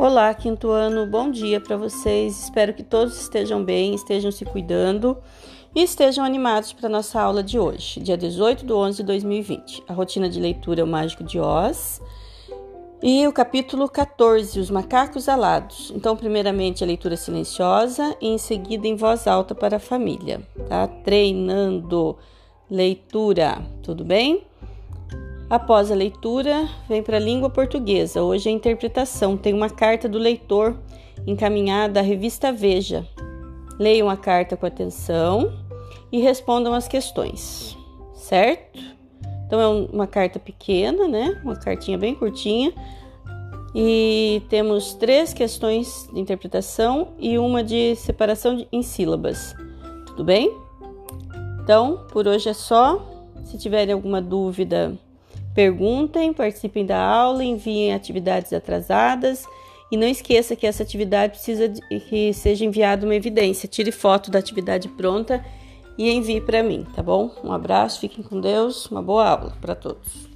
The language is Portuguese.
Olá, quinto ano, bom dia para vocês. Espero que todos estejam bem, estejam se cuidando e estejam animados para nossa aula de hoje, dia 18 de 11 de 2020. A rotina de leitura é o Mágico de Oz e o capítulo 14, Os Macacos Alados. Então, primeiramente, a leitura silenciosa e em seguida em voz alta para a família, tá? Treinando leitura, tudo bem? Após a leitura, vem para a língua portuguesa. Hoje a interpretação tem uma carta do leitor encaminhada à revista Veja. Leiam a carta com atenção e respondam as questões, certo? Então é uma carta pequena, né? Uma cartinha bem curtinha. E temos três questões de interpretação e uma de separação em sílabas. Tudo bem? Então, por hoje é só. Se tiverem alguma dúvida, Perguntem, participem da aula, enviem atividades atrasadas e não esqueça que essa atividade precisa de, que seja enviada uma evidência. Tire foto da atividade pronta e envie para mim, tá bom? Um abraço, fiquem com Deus, uma boa aula para todos.